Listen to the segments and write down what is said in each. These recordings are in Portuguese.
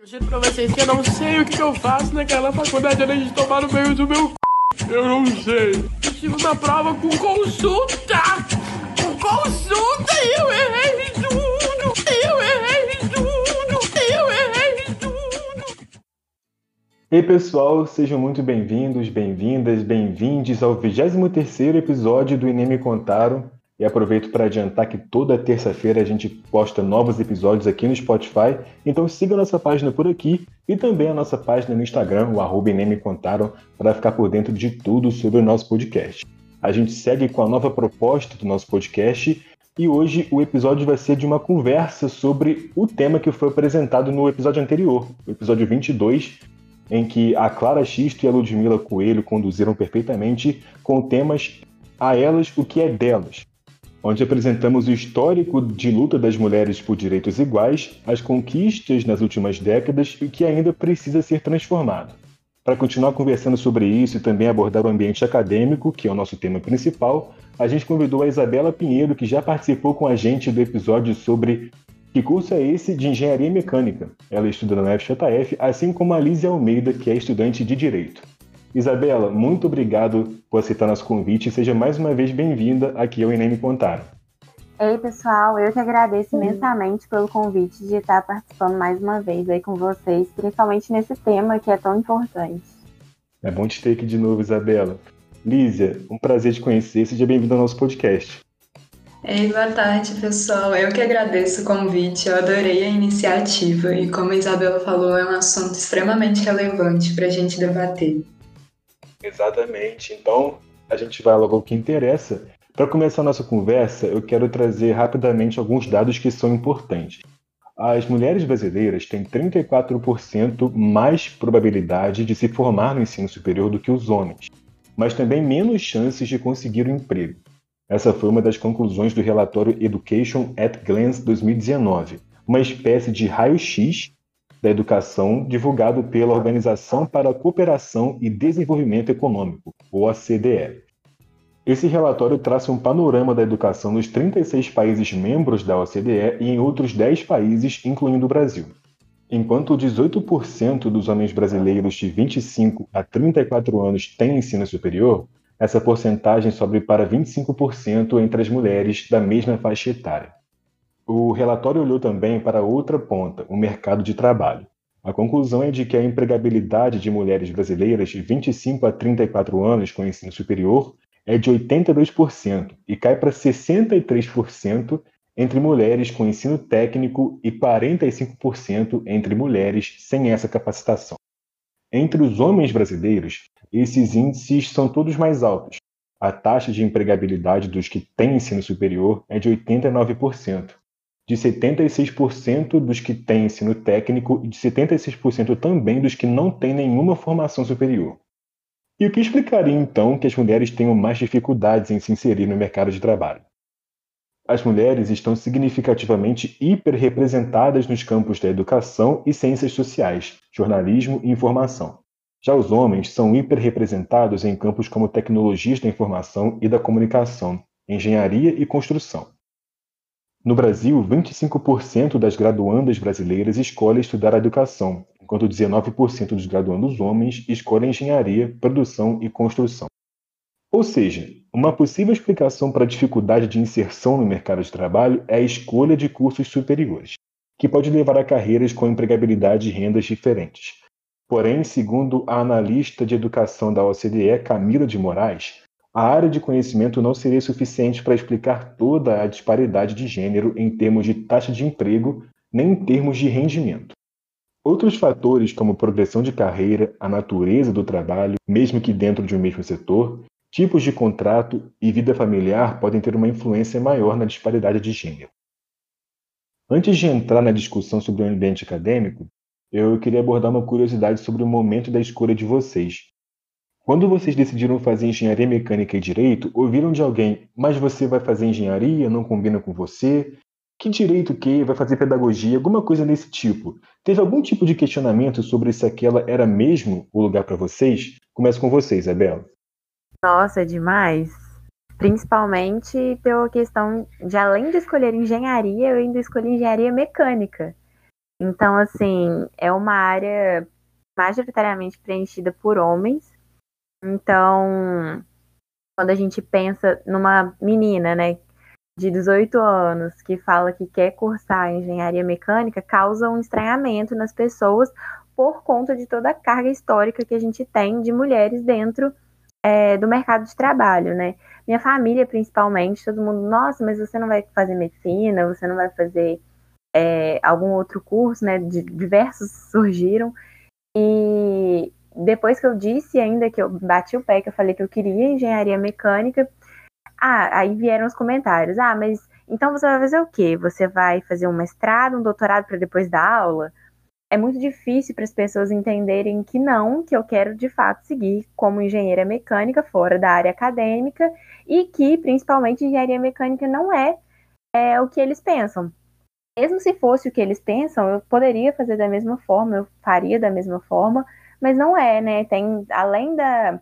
Eu juro pra vocês que eu não sei o que eu faço naquela faculdade além de tomar no meio do meu c... Eu não sei. Eu estive na prova com consulta! Com consulta e eu errei tudo! Eu errei tudo! Eu errei tudo! Ei pessoal, sejam muito bem-vindos, bem-vindas, bem-vindes ao 23º episódio do Enem Me Contaram. E aproveito para adiantar que toda terça-feira a gente posta novos episódios aqui no Spotify, então siga a nossa página por aqui e também a nossa página no Instagram, o arroba Me Contaram, para ficar por dentro de tudo sobre o nosso podcast. A gente segue com a nova proposta do nosso podcast e hoje o episódio vai ser de uma conversa sobre o tema que foi apresentado no episódio anterior, o episódio 22, em que a Clara Xisto e a Ludmila Coelho conduziram perfeitamente com temas a elas o que é delas, onde apresentamos o histórico de luta das mulheres por direitos iguais, as conquistas nas últimas décadas e o que ainda precisa ser transformado. Para continuar conversando sobre isso e também abordar o ambiente acadêmico, que é o nosso tema principal, a gente convidou a Isabela Pinheiro, que já participou com a gente do episódio sobre que curso é esse de engenharia mecânica. Ela estuda na FJF, assim como a Lízia Almeida, que é estudante de direito. Isabela, muito obrigado por aceitar nosso convite e seja mais uma vez bem-vinda aqui ao Enem Me Contaram. Ei, pessoal, eu que agradeço imensamente pelo convite de estar participando mais uma vez aí com vocês, principalmente nesse tema que é tão importante. É bom te ter aqui de novo, Isabela. Lízia, um prazer te conhecer, seja bem-vinda ao nosso podcast. Ei, boa tarde, pessoal. Eu que agradeço o convite, eu adorei a iniciativa e, como a Isabela falou, é um assunto extremamente relevante para a gente debater. Exatamente. Então, a gente vai logo ao que interessa. Para começar a nossa conversa, eu quero trazer rapidamente alguns dados que são importantes. As mulheres brasileiras têm 34% mais probabilidade de se formar no ensino superior do que os homens, mas também menos chances de conseguir um emprego. Essa foi uma das conclusões do relatório Education at Glance 2019, uma espécie de raio-x da Educação, divulgado pela Organização para a Cooperação e Desenvolvimento Econômico, OCDE. Esse relatório traça um panorama da educação nos 36 países membros da OCDE e em outros 10 países, incluindo o Brasil. Enquanto 18% dos homens brasileiros de 25 a 34 anos têm ensino superior, essa porcentagem sobe para 25% entre as mulheres da mesma faixa etária. O relatório olhou também para outra ponta, o mercado de trabalho. A conclusão é de que a empregabilidade de mulheres brasileiras de 25 a 34 anos com ensino superior é de 82% e cai para 63% entre mulheres com ensino técnico e 45% entre mulheres sem essa capacitação. Entre os homens brasileiros, esses índices são todos mais altos. A taxa de empregabilidade dos que têm ensino superior é de 89%, de 76% dos que têm ensino técnico e de 76% também dos que não têm nenhuma formação superior. E o que explicaria então que as mulheres tenham mais dificuldades em se inserir no mercado de trabalho? As mulheres estão significativamente hiperrepresentadas nos campos da educação e ciências sociais, jornalismo e informação. Já os homens são hiperrepresentados em campos como tecnologias da informação e da comunicação, engenharia e construção. No Brasil, 25% das graduandas brasileiras escolhem estudar educação, enquanto 19% dos graduandos homens escolhem engenharia, produção e construção. Ou seja, uma possível explicação para a dificuldade de inserção no mercado de trabalho é a escolha de cursos superiores, que pode levar a carreiras com empregabilidade e rendas diferentes. Porém, segundo a analista de educação da OCDE, Camila de Moraes, a área de conhecimento não seria suficiente para explicar toda a disparidade de gênero em termos de taxa de emprego, nem em termos de rendimento. Outros fatores, como progressão de carreira, a natureza do trabalho, mesmo que dentro de um mesmo setor, tipos de contrato e vida familiar podem ter uma influência maior na disparidade de gênero. Antes de entrar na discussão sobre o ambiente acadêmico, eu queria abordar uma curiosidade sobre o momento da escolha de vocês, quando vocês decidiram fazer engenharia mecânica e direito, ouviram de alguém, mas você vai fazer engenharia, não combina com você? Que direito que? Vai fazer pedagogia? Alguma coisa desse tipo. Teve algum tipo de questionamento sobre se aquela era mesmo o lugar para vocês? Começo com vocês, Isabela. Nossa, demais. Principalmente pela questão de, além de escolher engenharia, eu ainda escolhi engenharia mecânica. Então, assim, é uma área majoritariamente preenchida por homens. Então, quando a gente pensa numa menina, né, de 18 anos que fala que quer cursar engenharia mecânica, causa um estranhamento nas pessoas por conta de toda a carga histórica que a gente tem de mulheres dentro é, do mercado de trabalho, né? Minha família, principalmente, todo mundo, nossa, mas você não vai fazer medicina, você não vai fazer é, algum outro curso, né? Diversos surgiram. E depois que eu disse ainda que eu bati o pé, que eu falei que eu queria engenharia mecânica, ah, aí vieram os comentários. Ah, mas então você vai fazer o quê? Você vai fazer um mestrado, um doutorado para depois dar aula? É muito difícil para as pessoas entenderem que não, que eu quero de fato seguir como engenheira mecânica fora da área acadêmica e que, principalmente, engenharia mecânica não é, é o que eles pensam mesmo se fosse o que eles pensam, eu poderia fazer da mesma forma, eu faria da mesma forma, mas não é, né? Tem, além da,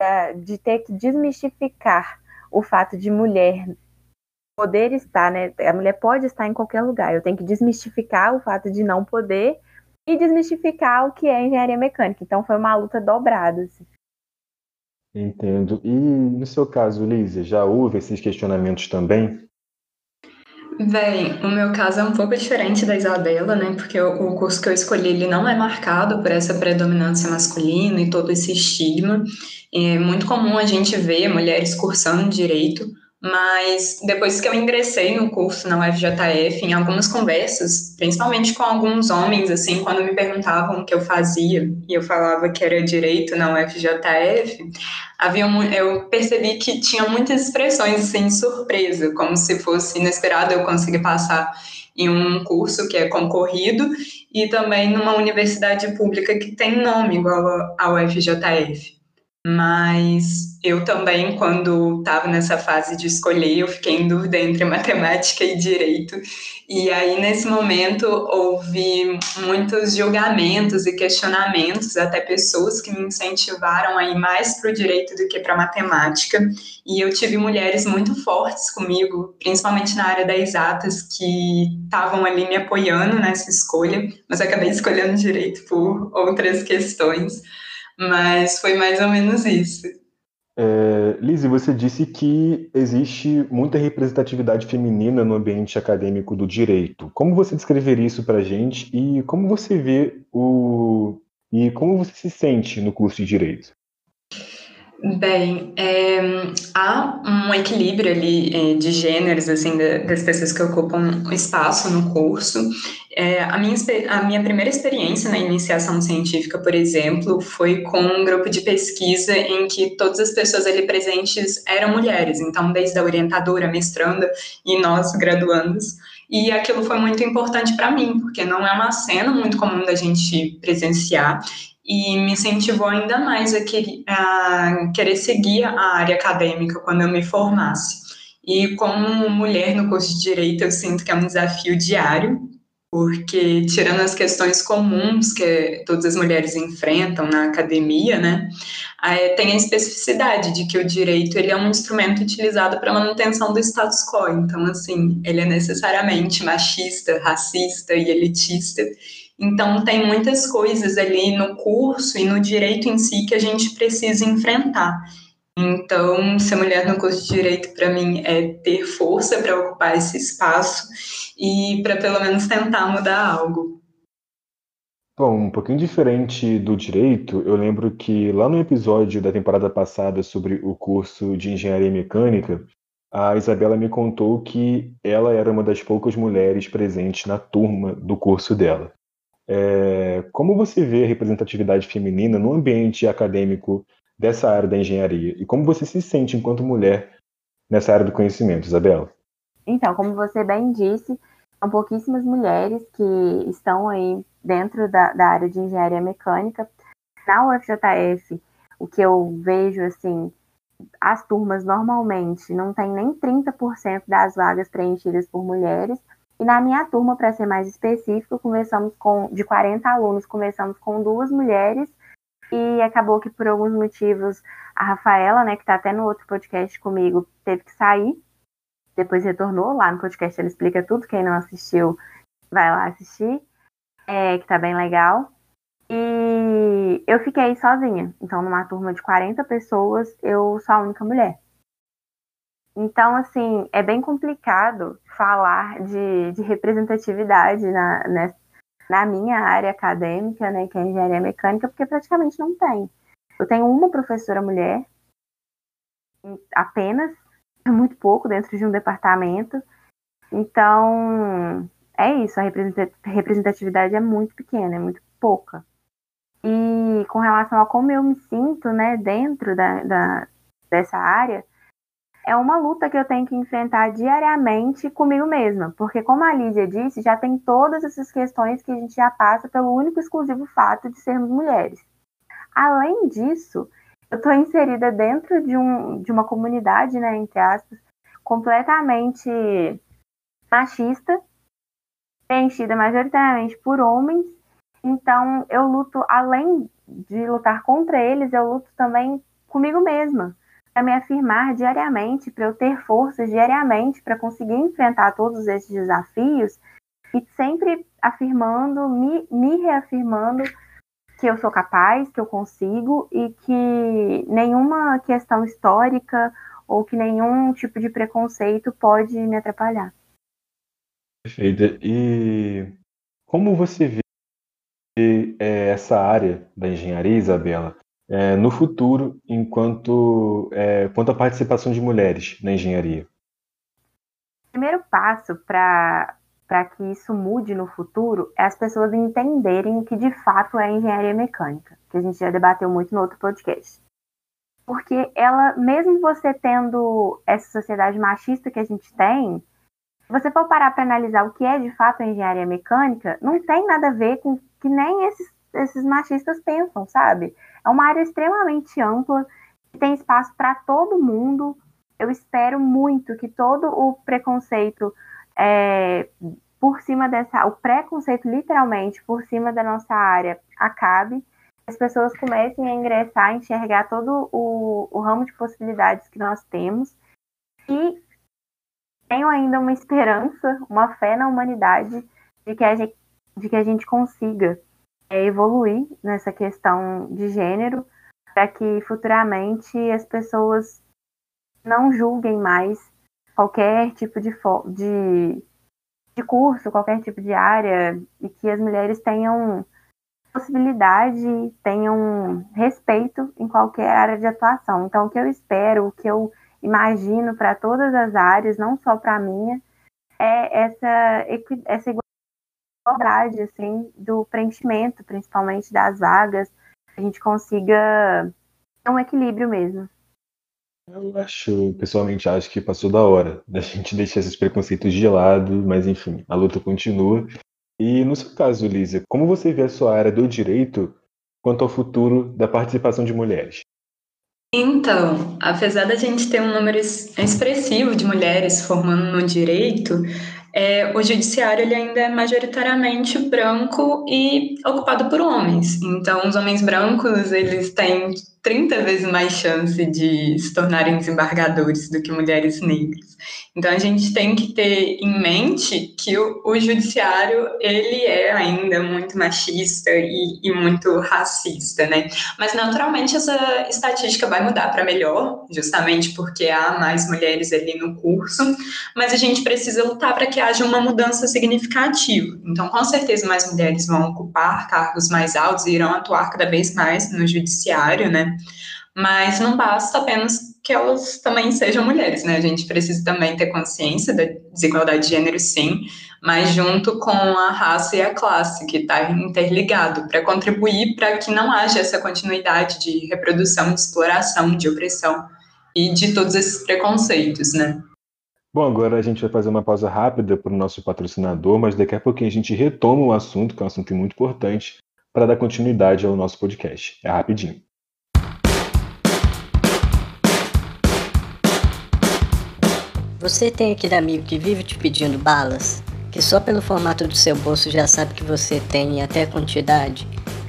da, de ter que desmistificar o fato de mulher poder estar, né? A mulher pode estar em qualquer lugar. Eu tenho que desmistificar o fato de não poder e desmistificar o que é engenharia mecânica. Então foi uma luta dobrada. Assim. Entendo. E no seu caso, Lízia, já houve esses questionamentos também? Bem, o meu caso é um pouco diferente da Isabela, né? Porque o, curso que eu escolhi ele não é marcado por essa predominância masculina e todo esse estigma. É muito comum a gente ver mulheres cursando direito, mas depois que eu ingressei no curso na UFJF, em algumas conversas, principalmente com alguns homens, assim, quando me perguntavam o que eu fazia e eu falava que era direito na UFJF, havia eu percebi que tinha muitas expressões assim, surpresa, como se fosse inesperado eu conseguir passar em um curso que é concorrido e também numa universidade pública que tem nome igual ao UFJF. Mas eu também, quando estava nessa fase de escolher, eu fiquei em dúvida entre matemática e direito. E aí, nesse momento, houve muitos julgamentos e questionamentos, até pessoas que me incentivaram a ir mais para o direito do que para matemática. E eu tive mulheres muito fortes comigo, principalmente na área das exatas, que estavam ali me apoiando nessa escolha, mas acabei escolhendo direito por outras questões. Mas foi mais ou menos isso. É, Lizzie, você disse que existe muita representatividade feminina no ambiente acadêmico do direito. Como você descreveria isso para a gente e como você vê o e como você se sente no curso de direito? Bem, é, há um equilíbrio ali é, de gêneros, assim, das pessoas que ocupam espaço no curso. É, a, minha, a minha primeira experiência na iniciação científica, por exemplo, foi com um grupo de pesquisa em que todas as pessoas ali presentes eram mulheres, então, desde a orientadora, a mestranda e nós, graduandos. E aquilo foi muito importante para mim, porque não é uma cena muito comum da gente presenciar e me incentivou ainda mais a, que, a querer seguir a área acadêmica quando eu me formasse. E como mulher no curso de Direito, eu sinto que é um desafio diário, porque tirando as questões comuns que todas as mulheres enfrentam na academia, né, tem a especificidade de que o direito ele é um instrumento utilizado para manutenção do status quo. Então, assim, ele é necessariamente machista, racista e elitista, então, tem muitas coisas ali no curso e no direito em si que a gente precisa enfrentar. Então, ser mulher no curso de direito, para mim, é ter força para ocupar esse espaço e para pelo menos tentar mudar algo. Bom, um pouquinho diferente do direito, eu lembro que lá no episódio da temporada passada sobre o curso de engenharia mecânica, a Isabela me contou que ela era uma das poucas mulheres presentes na turma do curso dela. É, como você vê a representatividade feminina no ambiente acadêmico dessa área da engenharia? E como você se sente enquanto mulher nessa área do conhecimento, Isabela? Então, como você bem disse, são pouquíssimas mulheres que estão aí dentro da, da área de engenharia mecânica. Na UFJF, o que eu vejo, assim, as turmas normalmente não tem nem 30% das vagas preenchidas por mulheres, e na minha turma, para ser mais específico, começamos com de 40 alunos, começamos com duas mulheres e acabou que por alguns motivos a Rafaela, né, que está até no outro podcast comigo, teve que sair. Depois retornou lá no podcast, ela explica tudo. Quem não assistiu, vai lá assistir. é, que tá bem legal. E eu fiquei sozinha. Então, numa turma de 40 pessoas, eu sou a única mulher. Então, assim, é bem complicado falar de, de representatividade na, na, na, minha área acadêmica, né, que é engenharia mecânica, porque praticamente não tem. Eu tenho uma professora mulher, apenas, é muito pouco dentro de um departamento. Então, é isso, a representatividade é muito pequena, é muito pouca. E com relação a como eu me sinto, né, dentro da, da, dessa área, é uma luta que eu tenho que enfrentar diariamente comigo mesma. Porque, como a Lídia disse, já tem todas essas questões que a gente já passa pelo único e exclusivo fato de sermos mulheres. Além disso, eu estou inserida dentro de, um, de uma comunidade, né, entre aspas, completamente machista, preenchida majoritariamente por homens então, eu luto, além de lutar contra eles, eu luto também comigo mesma, para me afirmar diariamente, para eu ter forças diariamente para conseguir enfrentar todos esses desafios e sempre afirmando, me, me reafirmando que eu sou capaz, que eu consigo e que nenhuma questão histórica ou que nenhum tipo de preconceito pode me atrapalhar. Perfeito. E como você vê é, essa área da engenharia, Isabela, é, no futuro, enquanto é, quanto à participação de mulheres na engenharia? O primeiro passo para que isso mude no futuro é as pessoas entenderem o que de fato é engenharia mecânica, que a gente já debateu muito no outro podcast. Porque ela, mesmo você tendo essa sociedade machista que a gente tem, se você for parar para analisar o que é de fato a engenharia mecânica, não tem nada a ver com que nem esses, esses machistas pensam, sabe? É uma área extremamente ampla, que tem espaço para todo mundo. Eu espero muito que todo o preconceito é, por cima dessa, o preconceito literalmente por cima da nossa área acabe, as pessoas comecem a ingressar, a enxergar todo o, o ramo de possibilidades que nós temos e tenho ainda uma esperança, uma fé na humanidade de que a gente, de que a gente consiga evoluir nessa questão de gênero para que futuramente as pessoas não julguem mais qualquer tipo de, de, de curso, qualquer tipo de área e que as mulheres tenham possibilidade, tenham respeito em qualquer área de atuação. Então, o que eu espero, o que eu imagino para todas as áreas, não só para a minha, é essa, essa igualdade assim, do preenchimento, principalmente das vagas, a gente consiga ter um equilíbrio mesmo. Eu acho, pessoalmente, acho que passou da hora da gente deixar esses preconceitos de lado, mas enfim, a luta continua. E no seu caso, Lízia, como você vê a sua área do direito quanto ao futuro da participação de mulheres? Então, apesar da gente ter um número expressivo de mulheres formando no direito, é, o judiciário ele ainda é majoritariamente branco e ocupado por homens. Então, os homens brancos eles têm 30 vezes mais chance de se tornarem desembargadores do que mulheres negras. Então a gente tem que ter em mente que o, o judiciário ele é ainda muito machista e, e, muito racista, né? Mas naturalmente essa estatística vai mudar para melhor, justamente porque há mais mulheres ali no curso, mas a gente precisa lutar para que haja uma mudança significativa. Então com certeza mais mulheres vão ocupar cargos mais altos e irão atuar cada vez mais no judiciário, né? Mas não basta apenas que elas também sejam mulheres, né? A gente precisa também ter consciência da desigualdade de gênero, sim, mas junto com a raça e a classe, que está interligado, para contribuir para que não haja essa continuidade de reprodução, de exploração, de opressão e de todos esses preconceitos, né? Bom, agora a gente vai fazer uma pausa rápida para o nosso patrocinador, mas daqui a pouquinho a gente retoma o assunto, que é um assunto muito importante, para dar continuidade ao nosso podcast. É rapidinho. Você tem aquele amigo que vive te pedindo balas? Que só pelo formato do seu bolso já sabe que você tem e até a quantidade?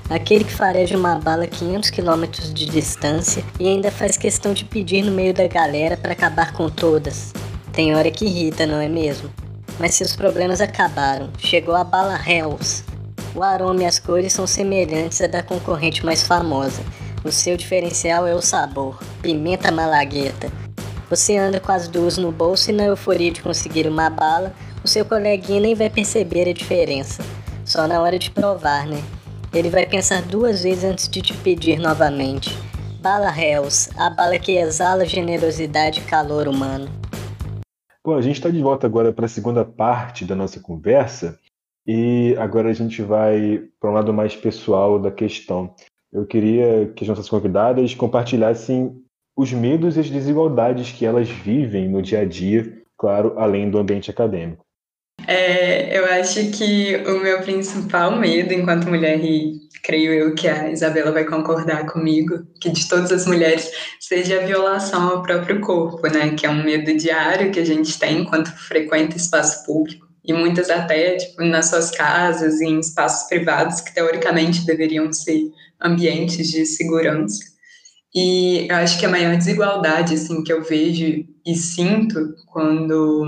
Aquele que fareja uma bala a 500 km de distância e ainda faz questão de pedir no meio da galera para acabar com todas. Tem hora que irrita, não é mesmo? Mas seus problemas acabaram. Chegou a bala Hells. O aroma e as cores são semelhantes à da concorrente mais famosa. O seu diferencial é o sabor, pimenta malagueta. Você anda com as duas no bolso e na euforia de conseguir uma bala, o seu coleguinha nem vai perceber a diferença. Só na hora de provar, né? Ele vai pensar duas vezes antes de te pedir novamente. Bala Hells, a bala que exala generosidade e calor humano. Bom, a gente está de volta agora para a segunda parte da nossa conversa e agora a gente vai para um lado mais pessoal da questão. Eu queria que as nossas convidadas compartilhassem os medos e as desigualdades que elas vivem no dia a dia, claro, além do ambiente acadêmico. É, eu acho que o meu principal medo enquanto mulher, e creio eu que a Isabela vai concordar comigo, que de todas as mulheres seja a violação ao próprio corpo, né? Que é um medo diário que a gente tem enquanto frequenta espaço público. E muitas até, tipo, nas suas casas, em espaços privados que teoricamente deveriam ser ambientes de segurança. E eu acho que a maior desigualdade, assim, que eu vejo e sinto quando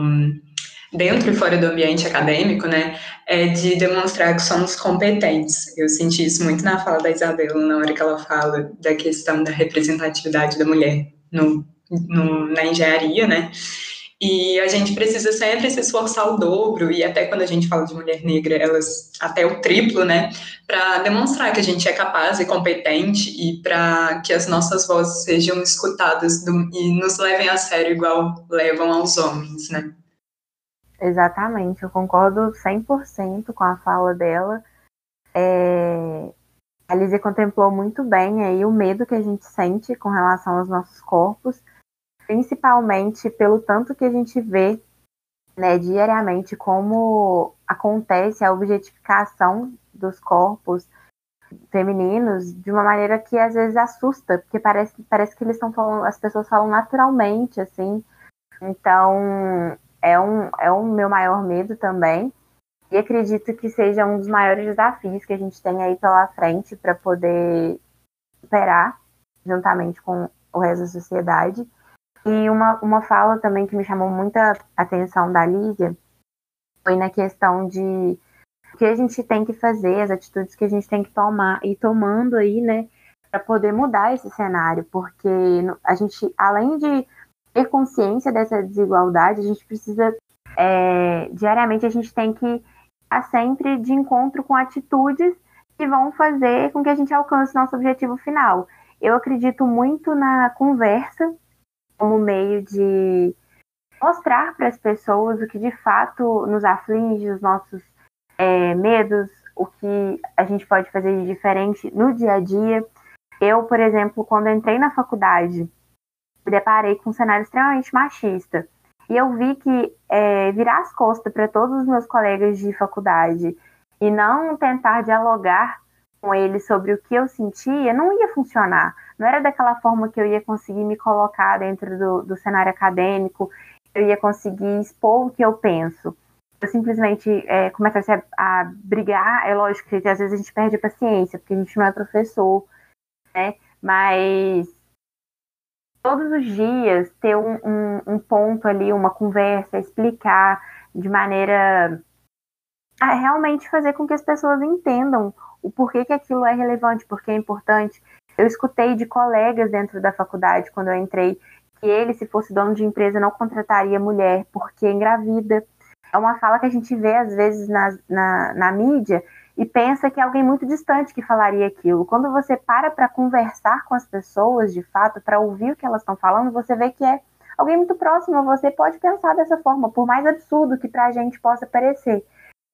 dentro e fora do ambiente acadêmico, né, é de demonstrar que somos competentes. Eu senti isso muito na fala da Isabela, na hora que ela fala da questão da representatividade da mulher no, no, na engenharia, né, e a gente precisa sempre se esforçar o dobro, e até quando a gente fala de mulher negra, elas até o triplo, né? Para demonstrar que a gente é capaz e competente e para que as nossas vozes sejam escutadas do, e nos levem a sério igual levam aos homens, né? Exatamente, eu concordo 100% com a fala dela. É... A Lizzie contemplou muito bem aí o medo que a gente sente com relação aos nossos corpos, principalmente pelo tanto que a gente vê né, diariamente como acontece a objetificação dos corpos femininos de uma maneira que às vezes assusta, porque parece, parece que eles estão falando, as pessoas falam naturalmente, assim. Então, é um, é um meu maior medo também. E acredito que seja um dos maiores desafios que a gente tem aí pela frente para poder superar, juntamente com o resto da sociedade. E uma, uma fala também que me chamou muita atenção da Lígia foi na questão de o que a gente tem que fazer, as atitudes que a gente tem que tomar e tomando aí, né, para poder mudar esse cenário, porque a gente, além de ter consciência dessa desigualdade, a gente precisa, é, diariamente, a gente tem que estar sempre de encontro com atitudes que vão fazer com que a gente alcance nosso objetivo final. Eu acredito muito na conversa como meio de mostrar para as pessoas o que de fato nos aflige, os nossos é, medos, o que a gente pode fazer de diferente no dia a dia. Eu, por exemplo, quando entrei na faculdade, me deparei com um cenário extremamente machista. E eu vi que é, virar as costas para todos os meus colegas de faculdade e não tentar dialogar com eles sobre o que eu sentia não ia funcionar. Não era daquela forma que eu ia conseguir me colocar dentro do, do cenário acadêmico, eu ia conseguir expor o que eu penso. Eu simplesmente é, começasse a, a brigar. É lógico que às vezes a gente perde a paciência, porque a gente não é professor, né? Mas todos os dias ter um, um, um ponto ali, uma conversa, explicar de maneira a realmente fazer com que as pessoas entendam o porquê que aquilo é relevante, porque é importante. Eu escutei de colegas dentro da faculdade, quando eu entrei, que ele, se fosse dono de empresa, não contrataria mulher porque engravida. É uma fala que a gente vê, às vezes, na, na, na mídia, e pensa que é alguém muito distante que falaria aquilo. Quando você para para conversar com as pessoas, de fato, para ouvir o que elas estão falando, você vê que é alguém muito próximo a você pode pensar dessa forma, por mais absurdo que para a gente possa parecer.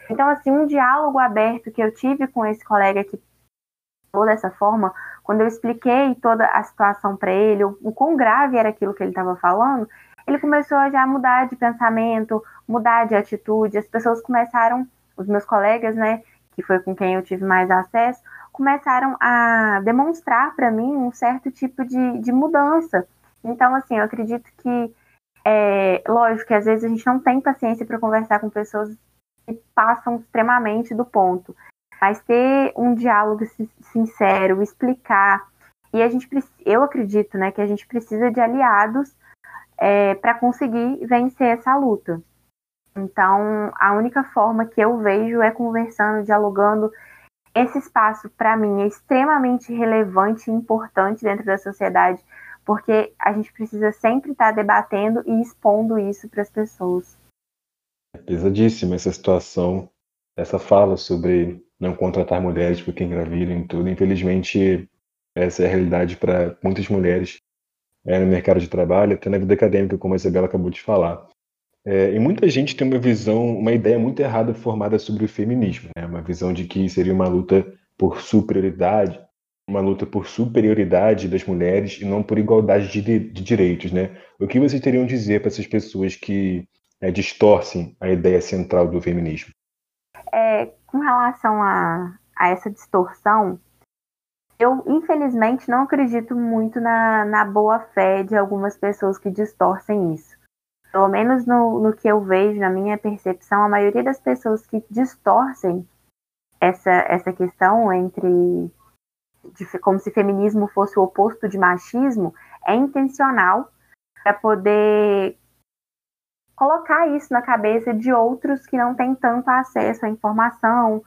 Então, assim, um diálogo aberto que eu tive com esse colega que falou dessa forma, quando eu expliquei toda a situação para ele, o, o quão grave era aquilo que ele estava falando, ele começou a já mudar de pensamento, mudar de atitude, as pessoas começaram, os meus colegas, né, que foi com quem eu tive mais acesso, começaram a demonstrar para mim um certo tipo de, de mudança. Então, assim, eu acredito que, é, lógico que às vezes a gente não tem paciência para conversar com pessoas passam extremamente do ponto, mas ter um diálogo sincero, explicar, e a gente, eu acredito, né, que a gente precisa de aliados é, para conseguir vencer essa luta. Então, a única forma que eu vejo é conversando, dialogando esse espaço, para mim, é extremamente relevante e importante dentro da sociedade, porque a gente precisa sempre estar tá debatendo e expondo isso para as pessoas. Pesadíssima essa situação, essa fala sobre não contratar mulheres porque engravidam e tudo. Infelizmente, essa é a realidade para muitas mulheres é, no mercado de trabalho, até na vida acadêmica, como a Isabela acabou de falar. É, e muita gente tem uma visão, uma ideia muito errada formada sobre o feminismo, né? uma visão de que seria uma luta por superioridade, uma luta por superioridade das mulheres e não por igualdade de, de direitos. Né? O que vocês teriam a dizer para essas pessoas que é, distorcem a ideia central do feminismo? É, com relação a, a essa distorção, eu, infelizmente, não acredito muito na, na boa fé de algumas pessoas que distorcem isso. Pelo menos no, no que eu vejo, na minha percepção, a maioria das pessoas que distorcem essa, essa questão entre de, como se feminismo fosse o oposto de machismo é intencional para poder colocar isso na cabeça de outros que não têm tanto acesso à informação,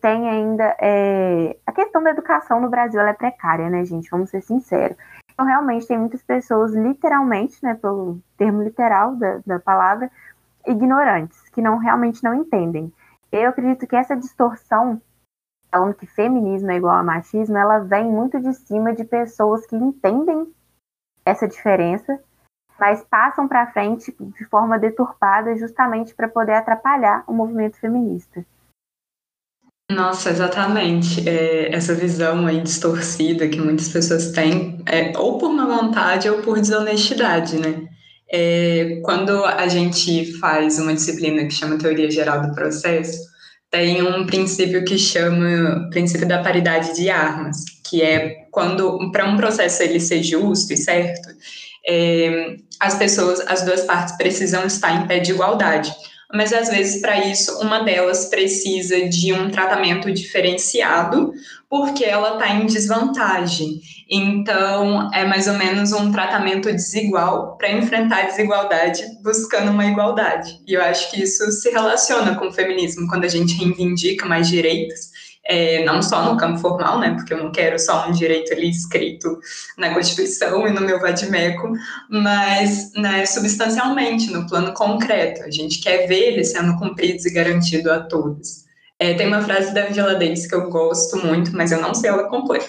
tem ainda é, a questão da educação no Brasil é precária, né, gente? Vamos ser sinceros. Então, realmente, tem muitas pessoas, literalmente, né, pelo termo literal da, da palavra, ignorantes, que não realmente não entendem. Eu acredito que essa distorção, falando que feminismo é igual a machismo, ela vem muito de cima de pessoas que entendem essa diferença, mas passam para frente de forma deturpada justamente para poder atrapalhar o movimento feminista. Nossa, exatamente. É, essa visão aí distorcida que muitas pessoas têm, é, ou por má vontade ou por desonestidade, né? É, quando a gente faz uma disciplina que chama Teoria Geral do Processo, tem um princípio que chama princípio da paridade de armas, que é quando, para um processo ele ser justo e certo, é, as pessoas, as duas partes precisam estar em pé de igualdade mas às vezes para isso uma delas precisa de um tratamento diferenciado porque ela está em desvantagem. Então é mais ou menos um tratamento desigual para enfrentar a desigualdade buscando uma igualdade. E eu acho que isso se relaciona com o feminismo quando a gente reivindica mais direitos é, não só no campo formal, né, porque eu não quero só um direito ali escrito na Constituição e no meu vadimeco, mas né, substancialmente, no plano concreto. A gente quer ver ele sendo cumprido e garantido a todos. É, tem uma frase da Angela Davis que eu gosto muito, mas eu não sei ela completa,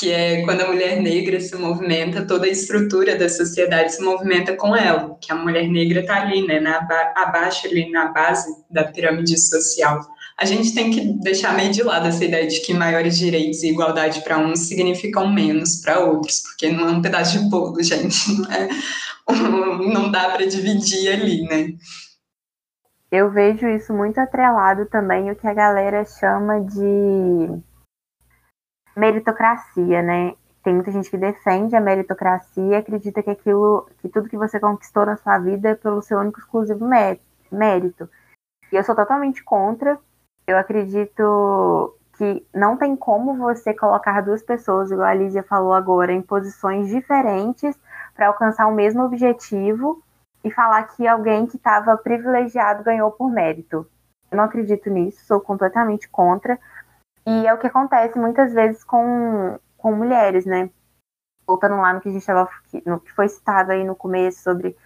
que é quando a mulher negra se movimenta, toda a estrutura da sociedade se movimenta com ela, que a mulher negra está ali, né, na, abaixo ali na base da pirâmide social a gente tem que deixar meio de lado essa ideia de que maiores direitos e igualdade para uns significam menos para outros, porque não é um pedaço de bolo, gente, não, é, não dá para dividir ali, né? Eu vejo isso muito atrelado também o que a galera chama de meritocracia, né? Tem muita gente que defende a meritocracia e acredita que aquilo, que tudo que você conquistou na sua vida é pelo seu único exclusivo mérito. E eu sou totalmente contra, eu acredito que não tem como você colocar duas pessoas, igual a Lígia falou agora, em posições diferentes para alcançar o mesmo objetivo e falar que alguém que estava privilegiado ganhou por mérito. Eu não acredito nisso, sou completamente contra. E é o que acontece muitas vezes com, com mulheres, né? Voltando lá no que a gente estava, no que foi citado aí no começo sobre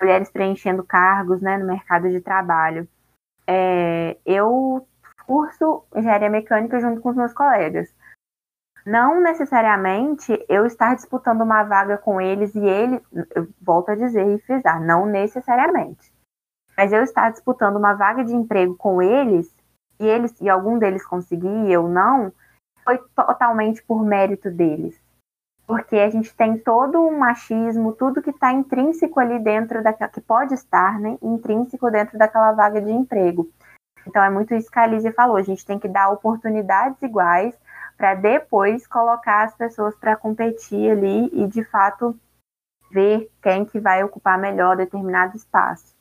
mulheres preenchendo cargos, né, no mercado de trabalho. É, eu curso engenharia mecânica junto com os meus colegas. Não necessariamente eu estar disputando uma vaga com eles e ele, eu volto a dizer e frisar, não necessariamente. Mas eu estar disputando uma vaga de emprego com eles e eles e algum deles conseguir e eu não, foi totalmente por mérito deles. Porque a gente tem todo um machismo, tudo que está intrínseco ali dentro daquela, que pode estar, né, intrínseco dentro daquela vaga de emprego. Então é muito isso que a Lígia falou, a gente tem que dar oportunidades iguais para depois colocar as pessoas para competir ali e de fato ver quem que vai ocupar melhor determinado espaço.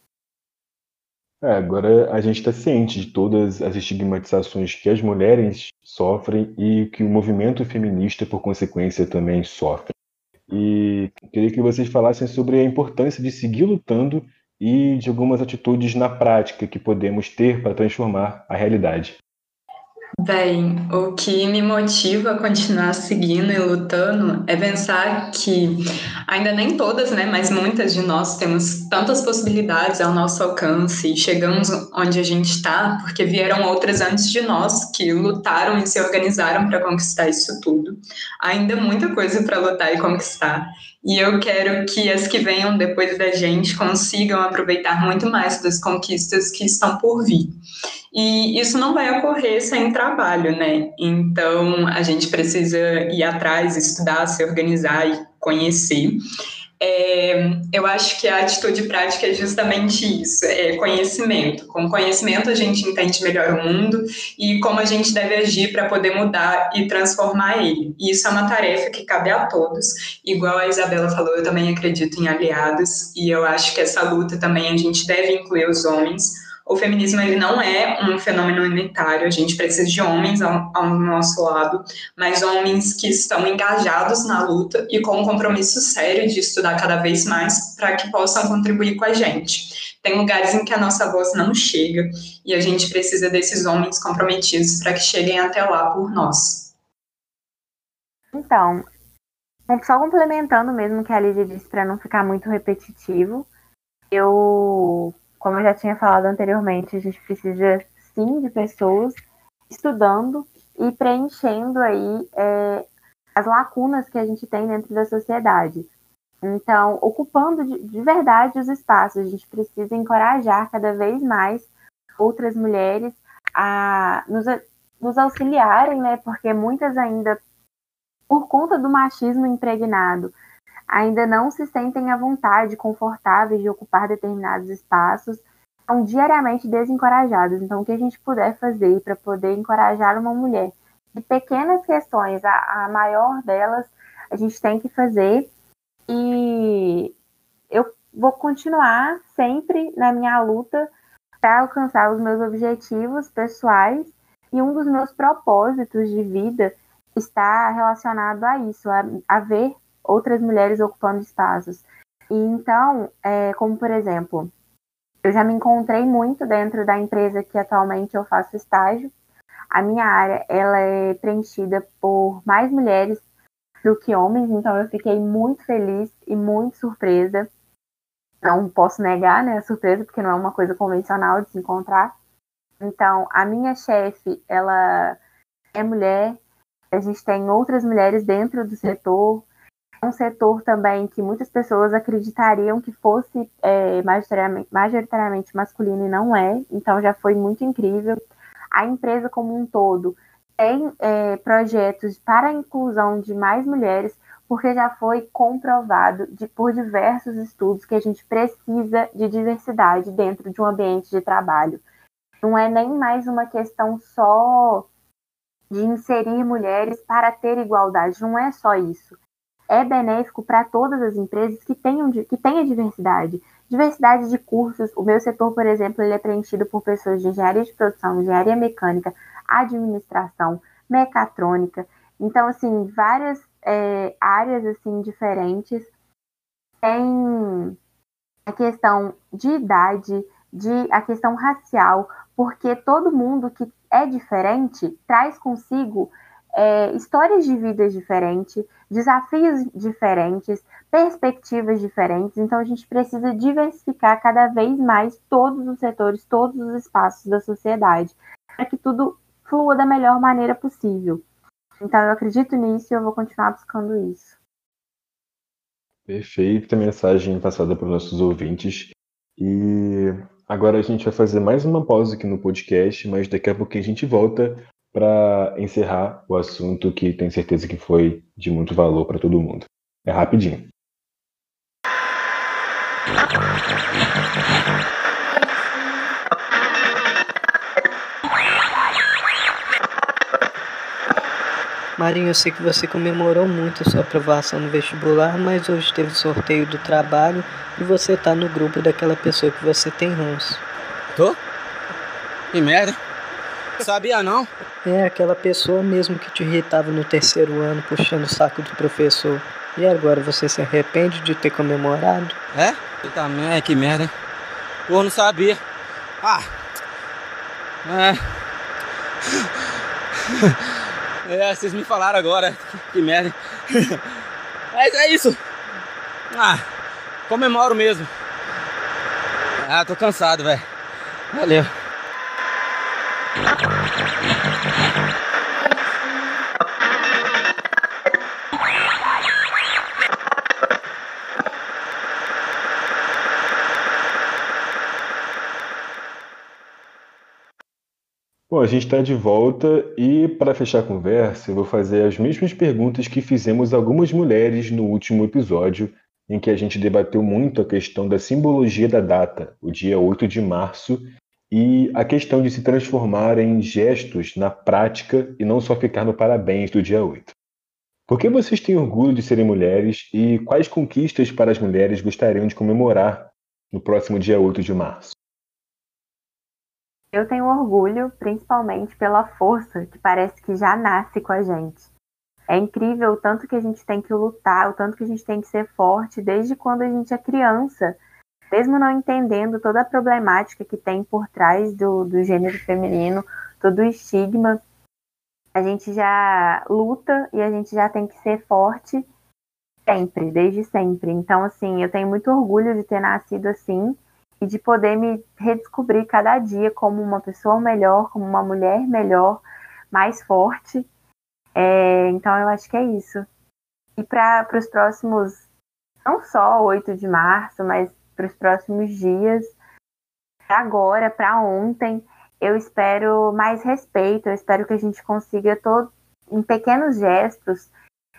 É, agora a gente está ciente de todas as estigmatizações que as mulheres sofrem e que o movimento feminista, por consequência, também sofre. E queria que vocês falassem sobre a importância de seguir lutando e de algumas atitudes na prática que podemos ter para transformar a realidade. Bem, o que me motiva a continuar seguindo e lutando é pensar que ainda nem todas, né, mas muitas de nós temos tantas possibilidades ao nosso alcance e chegamos onde a gente está porque vieram outras antes de nós que lutaram e se organizaram para conquistar isso tudo. Ainda muita coisa para lutar e conquistar. E eu quero que as que venham depois da gente consigam aproveitar muito mais das conquistas que estão por vir. E isso não vai ocorrer sem trabalho, né? Então a gente precisa ir atrás, estudar, se organizar e conhecer. É, eu acho que a atitude prática é justamente isso, é conhecimento. Com conhecimento a gente entende melhor o mundo e como a gente deve agir para poder mudar e transformar ele. E isso é uma tarefa que cabe a todos. Igual a Isabela falou, eu também acredito em aliados e eu acho que essa luta também a gente deve incluir os homens o feminismo ele não é um fenômeno unitário, a gente precisa de homens ao, ao, nosso lado, mas homens que estão engajados na luta e com um compromisso sério de estudar cada vez mais para que possam contribuir com a gente. Tem lugares em que a nossa voz não chega e a gente precisa desses homens comprometidos para que cheguem até lá por nós. Então, só complementando mesmo o que a Lídia disse para não ficar muito repetitivo, eu como eu já tinha falado anteriormente, a gente precisa sim de pessoas estudando e preenchendo aí é, as lacunas que a gente tem dentro da sociedade. Então, ocupando de, de verdade os espaços, a gente precisa encorajar cada vez mais outras mulheres a nos, nos auxiliarem, né? Porque muitas ainda, por conta do machismo impregnado, ainda não se sentem à vontade, confortáveis de ocupar determinados espaços, são diariamente desencorajadas. Então, o que a gente puder fazer para poder encorajar uma mulher de pequenas questões, a, a maior delas, a gente tem que fazer. E eu vou continuar sempre na minha luta para alcançar os meus objetivos pessoais. E um dos meus propósitos de vida está relacionado a isso, a, a ver outras mulheres ocupando espaços. E então, é, como por exemplo, eu já me encontrei muito dentro da empresa que atualmente eu faço estágio. A minha área ela é preenchida por mais mulheres do que homens, então eu fiquei muito feliz e muito surpresa. Não posso negar, né, a surpresa, porque não é uma coisa convencional de se encontrar. Então, a minha chefe, ela é mulher, a gente tem outras mulheres dentro do setor, um setor também que muitas pessoas acreditariam que fosse é, majoritariamente, majoritariamente masculino e não é, então já foi muito incrível. A empresa como um todo tem é, projetos para a inclusão de mais mulheres, porque já foi comprovado de, por diversos estudos que a gente precisa de diversidade dentro de um ambiente de trabalho. Não é nem mais uma questão só de inserir mulheres para ter igualdade, não é só isso é benéfico para todas as empresas que tenham que tenha diversidade. Diversidade de cursos. O meu setor, por exemplo, ele é preenchido por pessoas de engenharia de produção, engenharia mecânica, administração, mecatrônica. Então, assim, várias é, áreas assim diferentes. Tem a questão de idade, de a questão racial, porque todo mundo que é diferente traz consigo é, histórias de vidas diferentes, desafios diferentes, perspectivas diferentes. Então, a gente precisa diversificar cada vez mais todos os setores, todos os espaços da sociedade, para que tudo flua da melhor maneira possível. Então, eu acredito nisso e eu vou continuar buscando isso. Perfeita mensagem passada para os nossos ouvintes. E agora a gente vai fazer mais uma pausa aqui no podcast, mas daqui a pouco a gente volta para encerrar o assunto que tenho certeza que foi de muito valor para todo mundo. É rapidinho. Marinho, eu sei que você comemorou muito a sua aprovação no vestibular, mas hoje teve sorteio do trabalho e você tá no grupo daquela pessoa que você tem ranço. Tô? Que merda. Sabia não? É aquela pessoa mesmo que te irritava no terceiro ano, puxando o saco do professor. E agora você se arrepende de ter comemorado? É? Eita merda, que merda, hein? Pô, não sabia. Ah! É. É, vocês me falaram agora. Que merda. Mas é isso. Ah, comemoro mesmo. Ah, tô cansado, velho. Valeu. A gente está de volta e, para fechar a conversa, eu vou fazer as mesmas perguntas que fizemos algumas mulheres no último episódio, em que a gente debateu muito a questão da simbologia da data, o dia 8 de março, e a questão de se transformar em gestos na prática e não só ficar no parabéns do dia 8. Por que vocês têm orgulho de serem mulheres e quais conquistas para as mulheres gostariam de comemorar no próximo dia 8 de março? Eu tenho orgulho, principalmente pela força que parece que já nasce com a gente. É incrível o tanto que a gente tem que lutar, o tanto que a gente tem que ser forte desde quando a gente é criança, mesmo não entendendo toda a problemática que tem por trás do, do gênero feminino, todo o estigma. A gente já luta e a gente já tem que ser forte sempre, desde sempre. Então, assim, eu tenho muito orgulho de ter nascido assim e de poder me redescobrir cada dia como uma pessoa melhor, como uma mulher melhor, mais forte. É, então eu acho que é isso. E para os próximos, não só 8 de março, mas para os próximos dias, agora, para ontem, eu espero mais respeito, eu espero que a gente consiga todo em pequenos gestos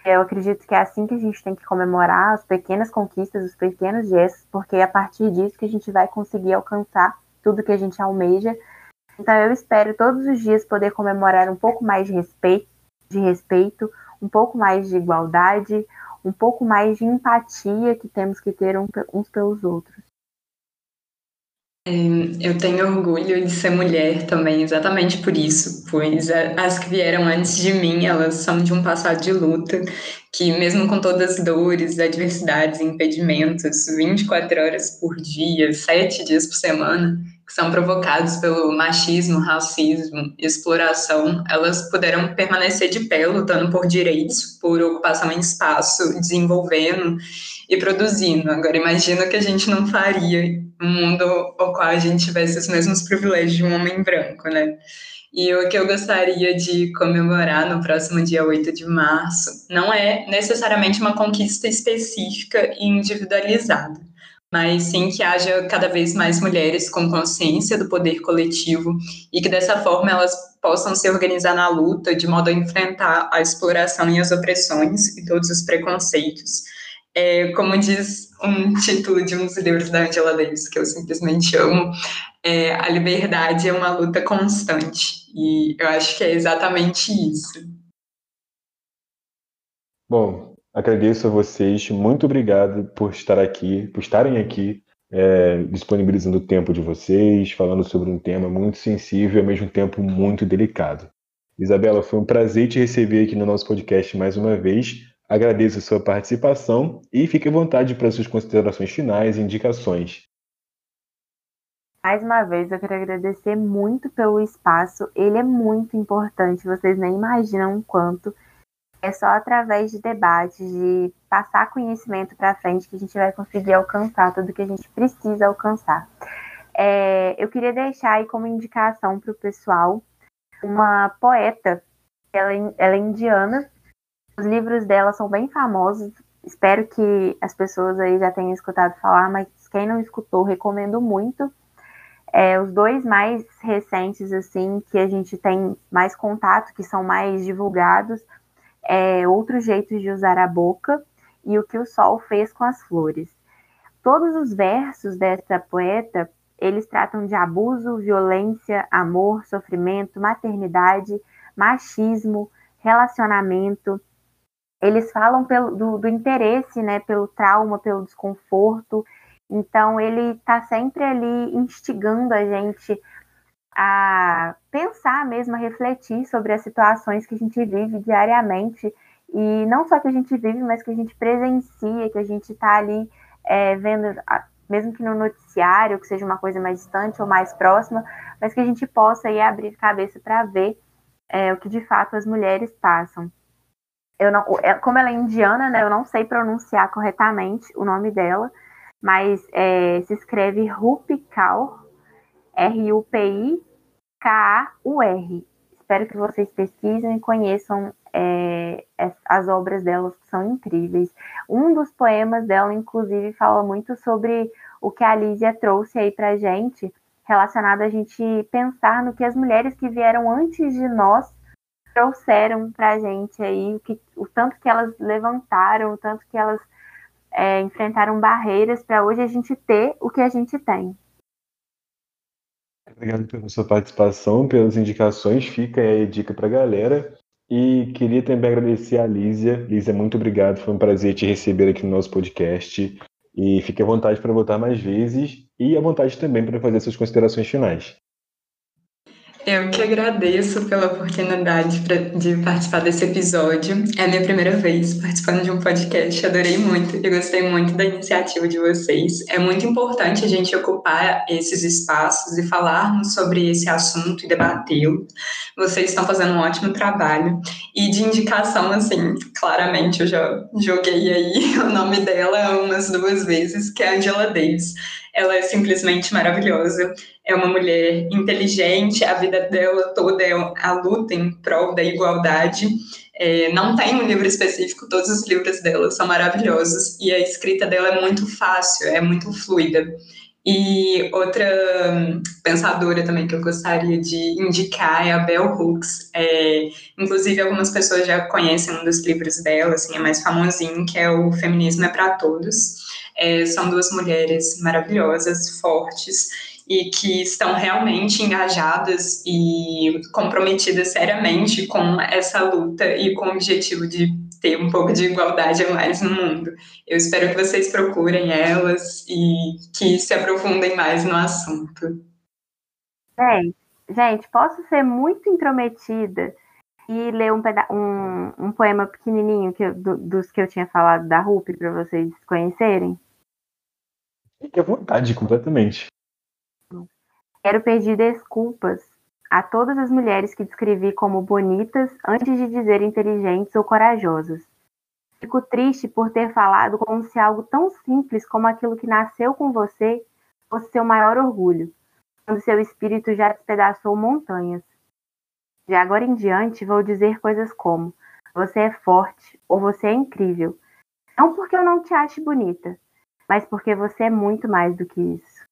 eu acredito que é assim que a gente tem que comemorar as pequenas conquistas, os pequenos gestos, porque é a partir disso que a gente vai conseguir alcançar tudo que a gente almeja. Então eu espero todos os dias poder comemorar um pouco mais de respeito, de respeito, um pouco mais de igualdade, um pouco mais de empatia que temos que ter uns pelos outros. Eu tenho orgulho de ser mulher também, exatamente por isso, pois as que vieram antes de mim, elas são de um passado de luta, que mesmo com todas as dores, adversidades, impedimentos, 24 horas por dia, 7 dias por semana, que são provocados pelo machismo, racismo, exploração, elas puderam permanecer de pé, lutando por direitos, por ocupação em espaço, desenvolvendo e produzindo. Agora, imagina que a gente não faria um mundo ao qual a gente tivesse os mesmos privilégios de um homem branco, né? E o que eu gostaria de comemorar no próximo dia 8 de março não é necessariamente uma conquista específica e individualizada, mas sim que haja cada vez mais mulheres com consciência do poder coletivo e que dessa forma elas possam se organizar na luta de modo a enfrentar a exploração e as opressões e todos os preconceitos é, como diz um título de um dos livros da Angela Davis, que eu simplesmente amo, é, a liberdade é uma luta constante. E eu acho que é exatamente isso. Bom, agradeço a vocês, muito obrigado por estar aqui, por estarem aqui, é, disponibilizando o tempo de vocês, falando sobre um tema muito sensível e ao mesmo tempo muito delicado. Isabela, foi um prazer te receber aqui no nosso podcast mais uma vez. Agradeço a sua participação e fique à vontade para suas considerações finais e indicações. Mais uma vez, eu quero agradecer muito pelo espaço. Ele é muito importante, vocês nem imaginam o quanto. É só através de debates, de passar conhecimento para frente, que a gente vai conseguir alcançar tudo que a gente precisa alcançar. É, eu queria deixar aí como indicação para o pessoal uma poeta, ela, ela é indiana, os livros dela são bem famosos. Espero que as pessoas aí já tenham escutado falar, mas quem não escutou, recomendo muito. É, os dois mais recentes, assim, que a gente tem mais contato, que são mais divulgados, é Outros Jeitos de Usar a Boca e O que o Sol Fez com as Flores. Todos os versos dessa poeta, eles tratam de abuso, violência, amor, sofrimento, maternidade, machismo, relacionamento, eles falam pelo, do, do, interesse, né, pelo trauma, pelo desconforto. Então, ele está sempre ali instigando a gente a pensar mesmo, a refletir sobre as situações que a gente vive diariamente. E não só que a gente vive, mas que a gente presencia, que a gente está ali é, vendo, mesmo que no noticiário, que seja uma coisa mais distante ou mais próxima, mas que a gente possa aí abrir cabeça para ver é, o que de fato as mulheres passam. Eu não, é, como ela é indiana, né, eu não sei pronunciar corretamente o nome dela, mas é, se escreve Rupi Kaur, R-U-P-I-K-A-U-R. Espero que vocês pesquisem e conheçam é, as obras delas, que são incríveis. Um dos poemas dela, inclusive, fala muito sobre o que a Lísia trouxe aí pra gente, relacionado a gente pensar no que as mulheres que vieram antes de nós trouxeram pra gente aí, o, que, o tanto que elas levantaram, o tanto que elas é, enfrentaram barreiras para hoje a gente ter o que a gente tem. Obrigado pela sua participação, pelas indicações. Fica aí a dica para a galera. E queria também agradecer a Lísia. Lísia, muito obrigado. Foi um prazer te receber aqui no nosso podcast. E fique à vontade para voltar mais vezes e à vontade também para fazer suas considerações finais. Eu que agradeço pela oportunidade de participar desse episódio. É a minha primeira vez participando de um podcast. Adorei muito e gostei muito da iniciativa de vocês. É muito importante a gente ocupar esses espaços e falarmos sobre esse assunto e debatê-lo. Vocês estão fazendo um ótimo trabalho. E de indicação, assim, claramente eu já joguei aí o nome dela umas duas vezes, que é Angela Davis. Ela é simplesmente maravilhosa. É uma mulher inteligente, a vida dela toda é a luta em prol da igualdade. É, não tem um livro específico, todos os livros dela são maravilhosos e a escrita dela é muito fácil, é muito fluida. E outra pensadora também que eu gostaria de indicar é a Bell Hooks. É, inclusive, algumas pessoas já conhecem um dos livros dela, assim, é mais famosinho, que é o Feminismo é para Todos. É, são duas mulheres maravilhosas, fortes, e que estão realmente engajadas e comprometidas seriamente com essa luta e com o objetivo de ter um pouco de igualdade a mais no mundo. Eu espero que vocês procurem elas e que se aprofundem mais no assunto. Gente, gente posso ser muito intrometida e ler um, um, um poema pequenininho que eu, do, dos que eu tinha falado da Rupi para vocês conhecerem? Fique à vontade, completamente. Quero pedir desculpas a todas as mulheres que descrevi como bonitas antes de dizer inteligentes ou corajosas. Fico triste por ter falado como se algo tão simples como aquilo que nasceu com você fosse seu maior orgulho, quando seu espírito já despedaçou montanhas. De agora em diante, vou dizer coisas como: você é forte ou você é incrível. Não porque eu não te ache bonita, mas porque você é muito mais do que isso.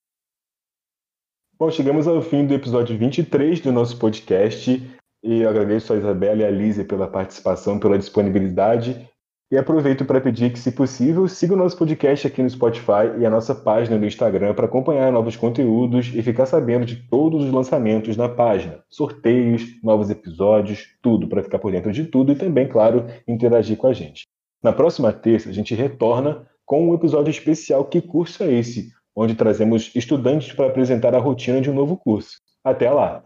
Bom, chegamos ao fim do episódio 23 do nosso podcast e eu agradeço a Isabela e a Lízia pela participação, pela disponibilidade e aproveito para pedir que, se possível, siga o nosso podcast aqui no Spotify e a nossa página no Instagram para acompanhar novos conteúdos e ficar sabendo de todos os lançamentos na página. Sorteios, novos episódios, tudo para ficar por dentro de tudo e também, claro, interagir com a gente. Na próxima terça, a gente retorna com um episódio especial Que Curso é Esse? onde trazemos estudantes para apresentar a rotina de um novo curso. Até lá!